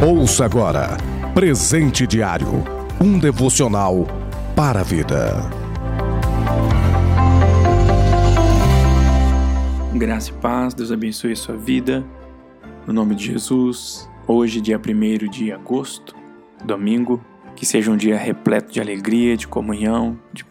Ouça agora Presente Diário um devocional para a vida. Graça e paz, Deus abençoe a sua vida. No nome de Jesus, hoje, dia 1 de agosto, domingo, que seja um dia repleto de alegria, de comunhão, de